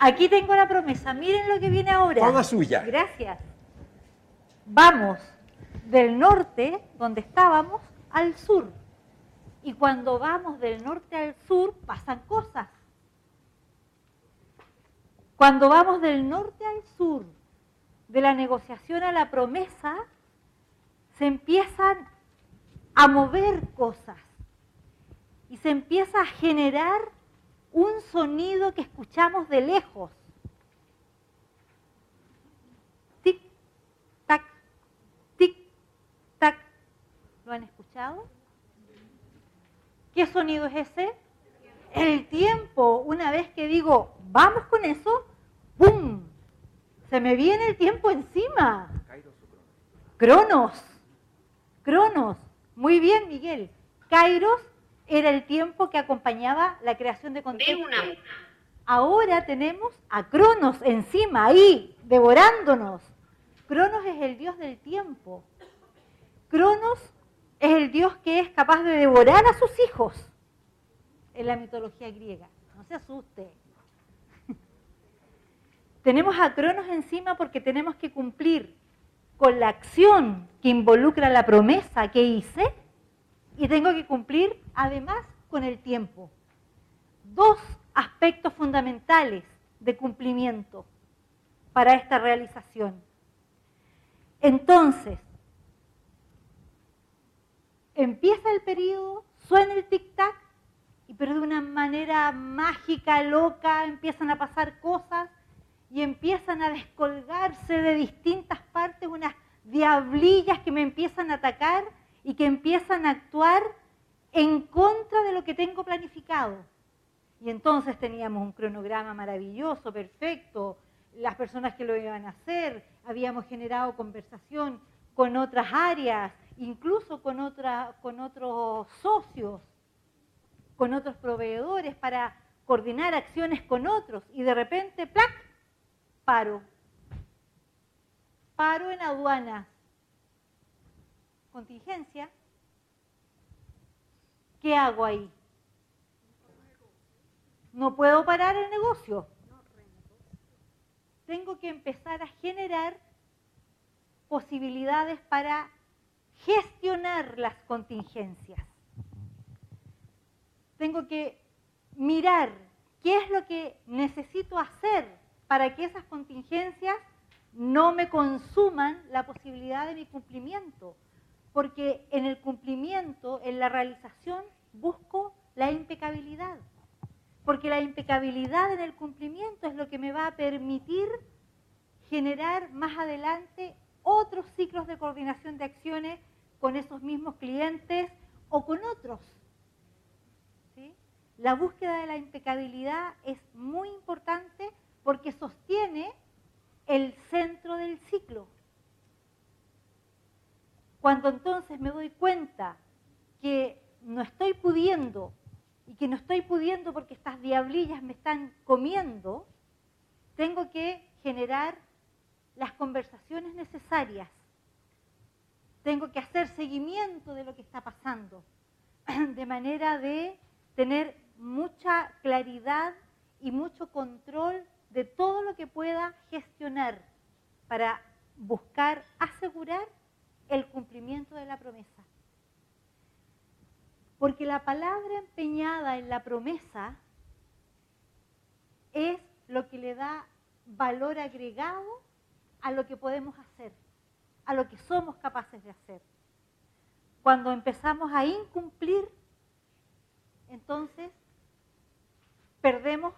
Aquí tengo la promesa. Miren lo que viene ahora. Toda suya. Gracias. Vamos del norte, donde estábamos, al sur. Y cuando vamos del norte al sur, pasan cosas. Cuando vamos del norte al sur, de la negociación a la promesa, se empiezan a mover cosas y se empieza a generar un sonido que escuchamos de lejos. Tic, tac, tic, tac. ¿Lo han escuchado? ¿Qué sonido es ese? El tiempo. Una vez que digo, vamos con eso, ¡pum! Se me viene el tiempo encima. Cronos. Cronos. Muy bien, Miguel. Kairos era el tiempo que acompañaba la creación de contexto. Ahora tenemos a Cronos encima, ahí, devorándonos. Cronos es el dios del tiempo. Cronos es el dios que es capaz de devorar a sus hijos en la mitología griega. No se asuste. tenemos a Cronos encima porque tenemos que cumplir con la acción que involucra la promesa que hice y tengo que cumplir además con el tiempo. Dos aspectos fundamentales de cumplimiento para esta realización. Entonces, empieza el periodo, suena el tic-tac, pero de una manera mágica, loca, empiezan a pasar cosas y empiezan a descolgarse de distintas partes unas diablillas que me empiezan a atacar y que empiezan a actuar en contra de lo que tengo planificado. Y entonces teníamos un cronograma maravilloso, perfecto, las personas que lo iban a hacer, habíamos generado conversación con otras áreas, incluso con, otros socios, con otros proveedores para coordinar acciones con otros y de repente, ¡plac! Paro. Paro en aduanas contingencia, ¿qué hago ahí? No puedo parar el negocio. Tengo que empezar a generar posibilidades para gestionar las contingencias. Tengo que mirar qué es lo que necesito hacer para que esas contingencias no me consuman la posibilidad de mi cumplimiento porque en el cumplimiento, en la realización, busco la impecabilidad. Porque la impecabilidad en el cumplimiento es lo que me va a permitir generar más adelante otros ciclos de coordinación de acciones con esos mismos clientes o con otros. La búsqueda de la impecabilidad es muy importante porque sostiene el centro del ciclo. Cuando entonces me doy cuenta que no estoy pudiendo y que no estoy pudiendo porque estas diablillas me están comiendo, tengo que generar las conversaciones necesarias. Tengo que hacer seguimiento de lo que está pasando, de manera de tener mucha claridad y mucho control de todo lo que pueda gestionar para buscar asegurar el cumplimiento de la promesa. Porque la palabra empeñada en la promesa es lo que le da valor agregado a lo que podemos hacer, a lo que somos capaces de hacer. Cuando empezamos a incumplir, entonces perdemos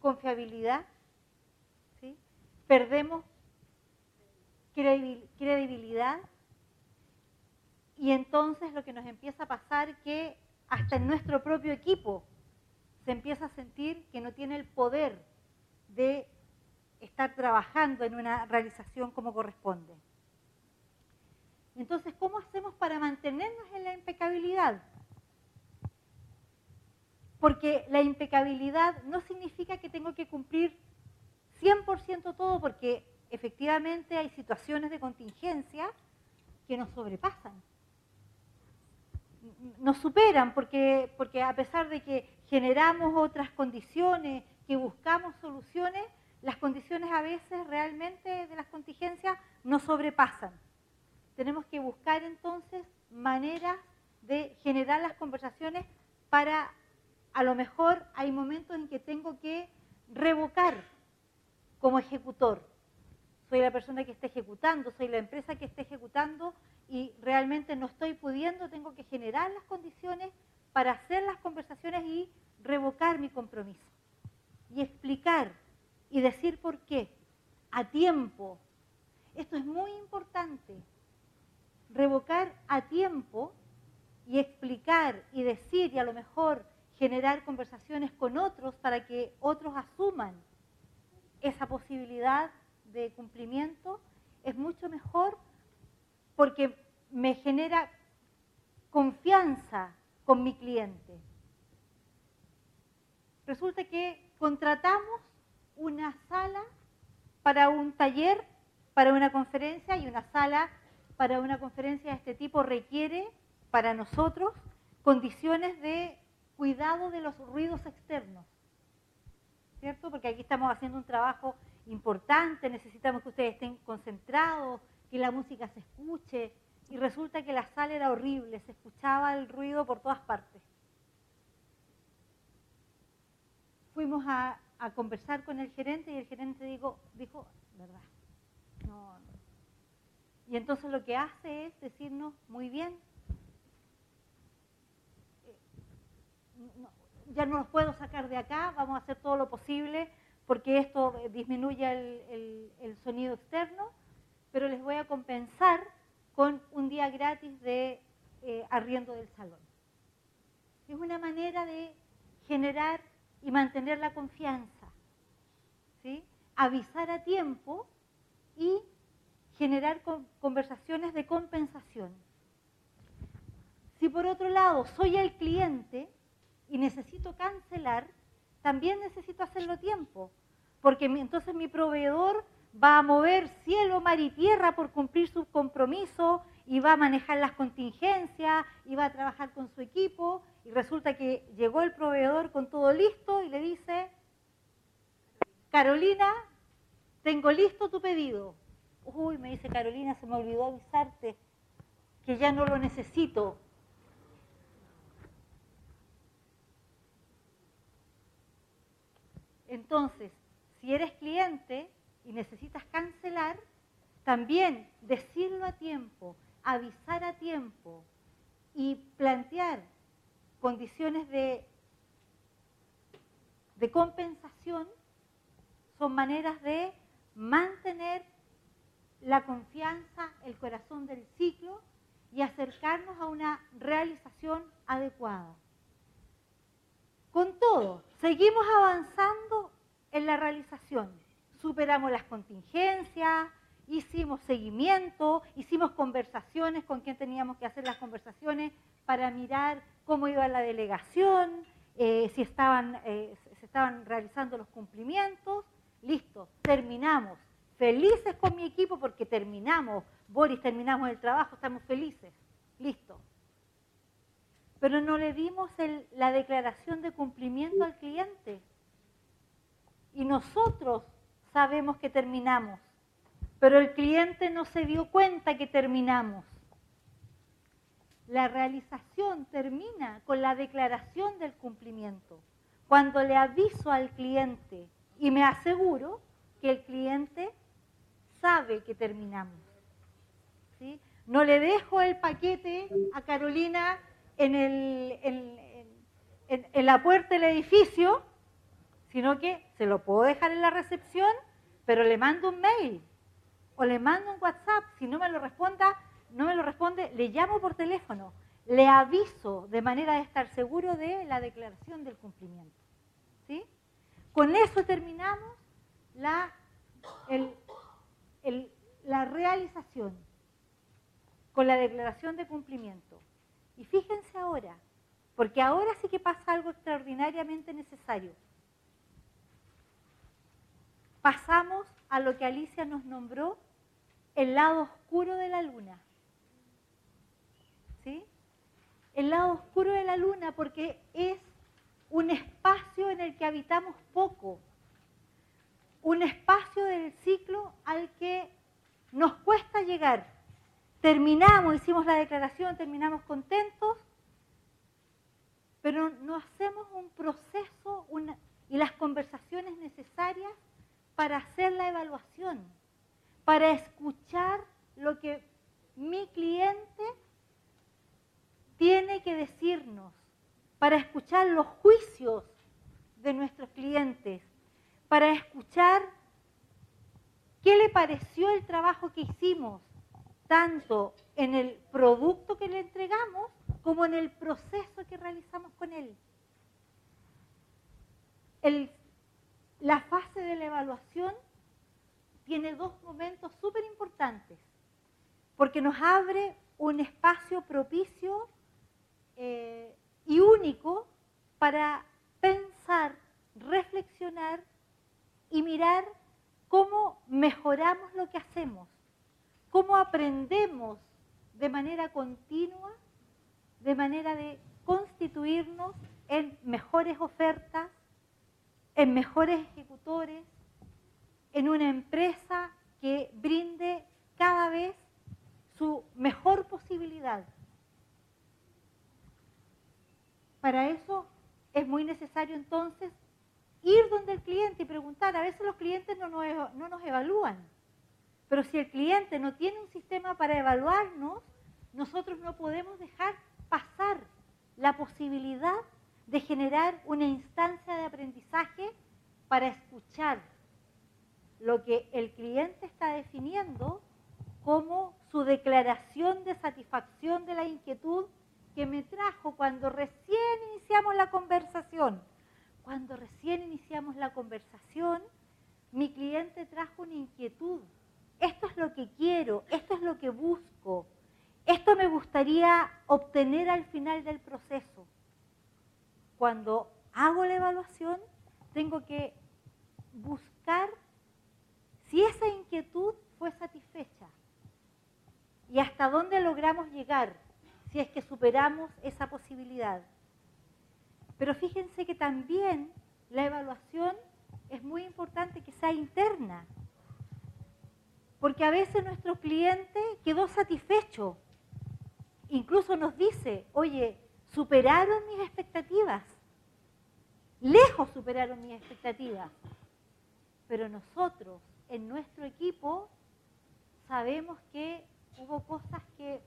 confiabilidad, ¿sí? perdemos credibilidad. Y entonces lo que nos empieza a pasar que hasta en nuestro propio equipo se empieza a sentir que no tiene el poder de estar trabajando en una realización como corresponde. Entonces, ¿cómo hacemos para mantenernos en la impecabilidad? Porque la impecabilidad no significa que tengo que cumplir 100% todo, porque efectivamente hay situaciones de contingencia que nos sobrepasan, nos superan, porque, porque a pesar de que generamos otras condiciones, que buscamos soluciones, las condiciones a veces realmente de las contingencias nos sobrepasan. Tenemos que buscar entonces maneras de generar las conversaciones para, a lo mejor hay momentos en que tengo que revocar como ejecutor. Soy la persona que está ejecutando, soy la empresa que está ejecutando y realmente no estoy pudiendo, tengo que generar las condiciones para hacer las conversaciones y revocar mi compromiso. Y explicar y decir por qué a tiempo. Esto es muy importante. Revocar a tiempo y explicar y decir y a lo mejor generar conversaciones con otros para que otros asuman esa posibilidad de cumplimiento es mucho mejor porque me genera confianza con mi cliente. Resulta que contratamos una sala para un taller, para una conferencia y una sala para una conferencia de este tipo requiere para nosotros condiciones de cuidado de los ruidos externos. ¿Cierto? Porque aquí estamos haciendo un trabajo importante, necesitamos que ustedes estén concentrados, que la música se escuche, y resulta que la sala era horrible, se escuchaba el ruido por todas partes. Fuimos a, conversar con el gerente y el gerente dijo, dijo verdad, no, no. Y entonces lo que hace es decirnos, muy bien, ya no los puedo sacar de acá, vamos a hacer todo lo posible porque esto disminuye el, sonido externo, pero les voy a compensar con un día gratis de eh, arriendo del salón. Es una manera de generar y mantener la confianza, ¿sí? avisar a tiempo y generar conversaciones de compensación. Si por otro lado soy el cliente, y necesito cancelar, también necesito hacerlo tiempo, porque entonces mi proveedor va a mover cielo, mar y tierra por cumplir su compromiso y va a manejar las contingencias y va a trabajar con su equipo y resulta que llegó el proveedor con todo listo y le dice, Carolina, tengo listo tu pedido. Uy, me dice Carolina, se me olvidó avisarte que ya no lo necesito. Entonces, si eres cliente y necesitas cancelar, también decirlo a tiempo, avisar a tiempo y plantear condiciones de, de compensación son maneras de mantener la confianza, el corazón del ciclo y acercarnos a una realización adecuada. Con todo, seguimos avanzando en la realización. Superamos las contingencias, hicimos seguimiento, hicimos conversaciones con quien teníamos que hacer las conversaciones para mirar cómo iba la delegación, eh, si eh, se estaban realizando los cumplimientos. Listo, terminamos. Felices con mi equipo porque terminamos. Boris, terminamos el trabajo, estamos felices. Listo pero no le dimos la declaración de cumplimiento al cliente. Y nosotros sabemos que terminamos, pero el cliente no se dio cuenta que terminamos. La realización termina con la declaración del cumplimiento, cuando le aviso al cliente y me aseguro que el cliente sabe que terminamos. ¿sí? No le dejo el paquete a Carolina en, el, en, la puerta del edificio, sino que se lo puedo dejar en la recepción, pero le mando un mail o le mando un WhatsApp. Si no me lo responda, no me lo responde, le llamo por teléfono, le aviso de manera de estar seguro de la declaración del cumplimiento. ¿sí? Con eso terminamos la, la realización, con la declaración de cumplimiento. Y fíjense ahora, porque ahora sí que pasa algo extraordinariamente necesario. Pasamos a lo que Alicia nos nombró el lado oscuro de la luna. ¿Sí? El lado oscuro de la luna porque es un espacio en el que habitamos poco, un espacio del ciclo al que nos cuesta llegar. Terminamos, hicimos la declaración, terminamos contentos, pero no hacemos un proceso y las conversaciones necesarias para hacer la evaluación, para escuchar lo que mi cliente tiene que decirnos, para escuchar los juicios de nuestros clientes, para escuchar qué le pareció el trabajo que hicimos, tanto en el producto que le entregamos como en el proceso que realizamos con él. la fase de la evaluación tiene dos momentos súper importantes, porque nos abre un espacio propicio eh, y único para pensar, reflexionar y mirar cómo mejoramos lo que hacemos, cómo aprendemos de manera continua, de manera de constituirnos en mejores ofertas, en mejores ejecutores, en una empresa que brinde cada vez su mejor posibilidad. Para eso es muy necesario entonces ir donde el cliente y preguntar. A veces los clientes no nos, no nos evalúan, pero si el cliente no tiene un sistema para evaluarnos, nosotros no podemos dejar pasar la posibilidad de generar una instancia de aprendizaje para escuchar lo que el cliente está definiendo como su declaración de satisfacción de la inquietud que me trajo cuando recién iniciamos la conversación. Cuando recién iniciamos la conversación, mi cliente trajo una inquietud. Esto es lo que quiero, esto es lo que busco, esto me gustaría obtener al final del proceso. Cuando hago la evaluación, tengo que buscar si esa inquietud fue satisfecha y hasta dónde logramos llegar si es que superamos esa posibilidad. Pero fíjense que también la evaluación es muy importante que sea interna, porque a veces nuestro cliente quedó satisfecho, incluso nos dice, oye, superaron mis expectativas, lejos superaron mis expectativas, pero nosotros en nuestro equipo sabemos que hubo cosas que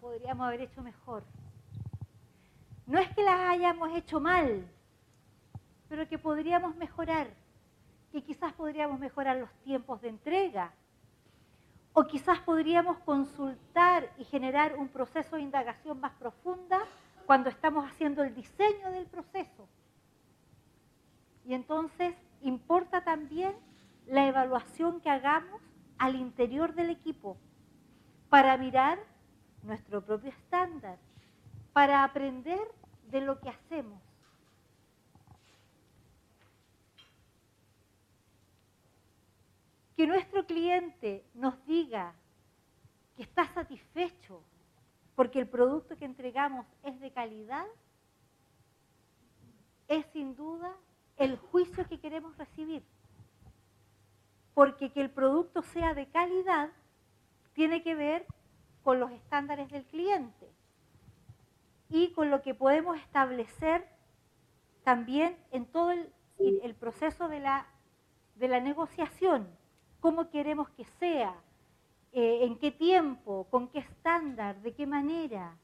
podríamos haber hecho mejor. No es que las hayamos hecho mal, pero que podríamos mejorar, que quizás podríamos mejorar los tiempos de entrega, o quizás podríamos consultar y generar un proceso de indagación más profunda cuando estamos haciendo el diseño del proceso. Y entonces importa también la evaluación que hagamos al interior del equipo para mirar nuestro propio estándar, para aprender de lo que hacemos. Que nuestro cliente nos diga que está satisfecho porque el producto que entregamos es de calidad, es sin duda el juicio que queremos recibir. Porque que el producto sea de calidad tiene que ver con los estándares del cliente y con lo que podemos establecer también en todo el, proceso de la, de la, negociación, cómo queremos que sea, eh, en qué tiempo, con qué estándar, de qué manera,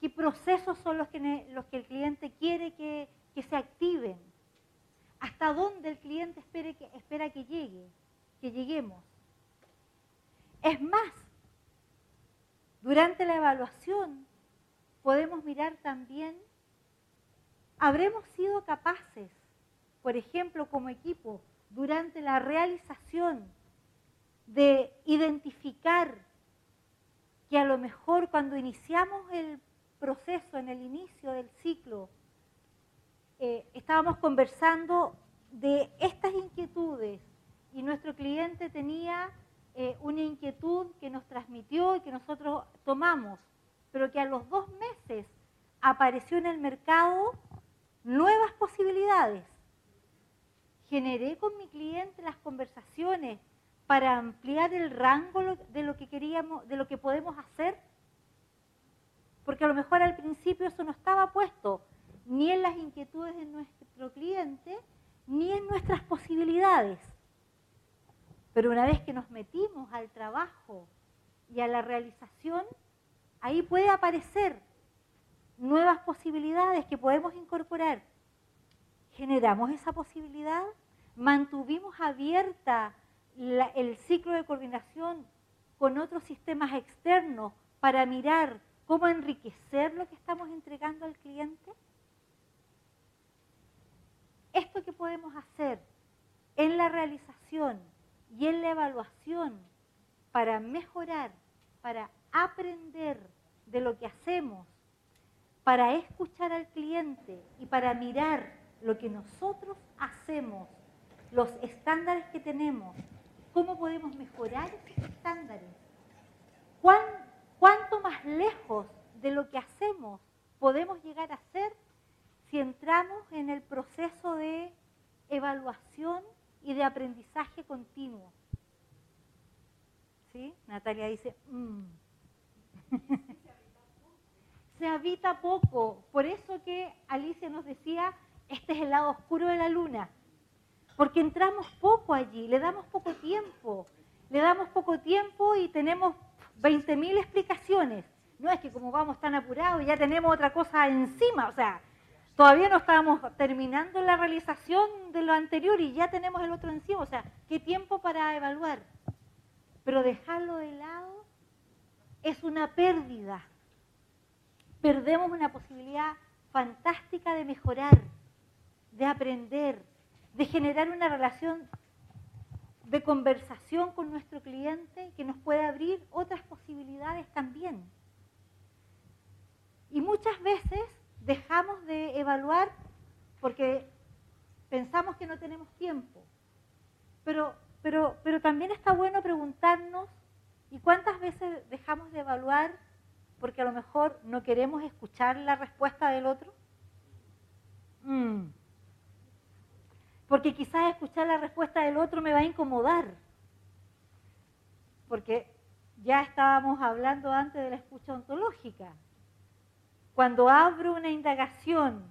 qué procesos son los que, los que el cliente quiere que, que se activen, hasta dónde el cliente espere que, espera que llegue, que lleguemos. Es más, durante la evaluación podemos mirar también, ¿habremos sido capaces, por ejemplo, como equipo, durante la realización de identificar que a lo mejor cuando iniciamos el proceso, en el inicio del ciclo, eh, estábamos conversando de estas inquietudes y nuestro cliente tenía eh, una inquietud que nos transmitió y que nosotros tomamos, pero que a los dos meses apareció en el mercado nuevas posibilidades. Generé con mi cliente las conversaciones para ampliar el rango de lo que queríamos, de lo que podemos hacer. Porque a lo mejor al principio eso no estaba puesto ni en las inquietudes de nuestro cliente, ni en nuestras posibilidades. Pero una vez que nos metimos al trabajo y a la realización, ahí puede aparecer nuevas posibilidades que podemos incorporar. Generamos esa posibilidad, mantuvimos abierta el ciclo de coordinación con otros sistemas externos para mirar cómo enriquecer lo que estamos entregando al cliente. Esto que podemos hacer en la realización y en la evaluación para mejorar, para aprender de lo que hacemos, para escuchar al cliente y para mirar lo que nosotros hacemos, los estándares que tenemos, cómo podemos mejorar esos estándares, cuánto más lejos de lo que hacemos podemos llegar a ser si entramos en el proceso de evaluación y de aprendizaje continuo. ¿Sí? Natalia dice, mm". se habita poco. Por eso que Alicia nos decía, este es el lado oscuro de la luna. Porque entramos poco allí, le damos poco tiempo. Le damos poco tiempo y tenemos 20.000 explicaciones. No es que como vamos tan apurados ya tenemos otra cosa encima. O sea, todavía no estábamos terminando la realización de lo anterior y ya tenemos el otro encima. O sea, ¿qué tiempo para evaluar? Pero dejarlo de lado es una pérdida. Perdemos una posibilidad fantástica de mejorar, de aprender, de generar una relación de conversación con nuestro cliente que nos puede abrir otras posibilidades también. Y muchas veces dejamos de evaluar porque pensamos que no tenemos tiempo. Pero, pero, pero también está bueno preguntarnos, ¿y cuántas veces dejamos de evaluar porque a lo mejor no queremos escuchar la respuesta del otro? Mm. Porque quizás escuchar la respuesta del otro me va a incomodar. Porque ya estábamos hablando antes de la escucha ontológica. Cuando abro una indagación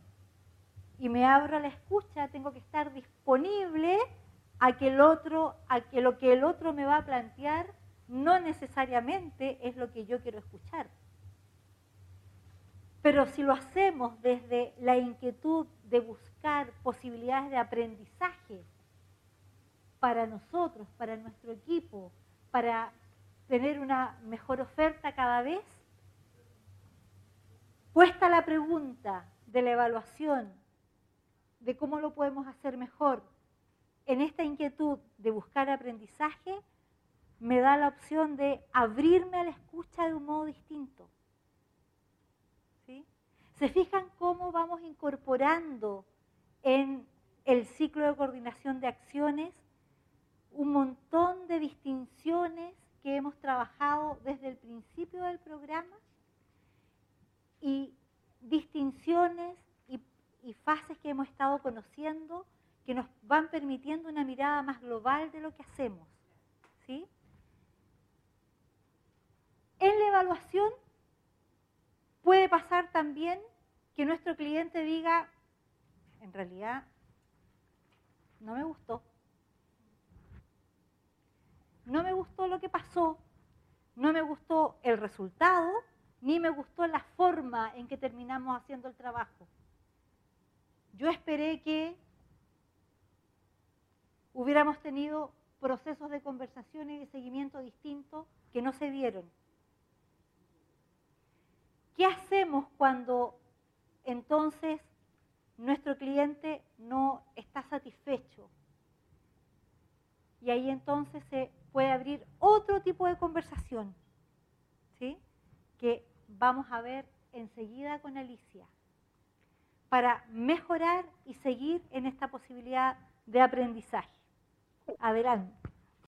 y me abro a la escucha, tengo que estar disponible a que el otro, a que lo que el otro me va a plantear no necesariamente es lo que yo quiero escuchar. Pero si lo hacemos desde la inquietud de buscar posibilidades de aprendizaje para nosotros, para nuestro equipo, para tener una mejor oferta cada vez, Puesta la pregunta de la evaluación, de cómo lo podemos hacer mejor, en esta inquietud de buscar aprendizaje, me da la opción de abrirme a la escucha de un modo distinto. ¿Se fijan cómo vamos incorporando en el ciclo de coordinación de acciones un montón de distinciones que hemos trabajado desde el principio del programa? y distinciones y, fases que hemos estado conociendo que nos van permitiendo una mirada más global de lo que hacemos. ¿sí? En la evaluación puede pasar también que nuestro cliente diga, en realidad, no me gustó. No me gustó lo que pasó, no me gustó el resultado, ni me gustó la forma en que terminamos haciendo el trabajo. Yo esperé que hubiéramos tenido procesos de conversación y de seguimiento distintos que no se dieron. ¿Qué hacemos cuando entonces nuestro cliente no está satisfecho? Y ahí entonces se puede abrir otro tipo de conversación. ¿Sí? que vamos a ver enseguida con Alicia, para mejorar y seguir en esta posibilidad de aprendizaje. Adelante.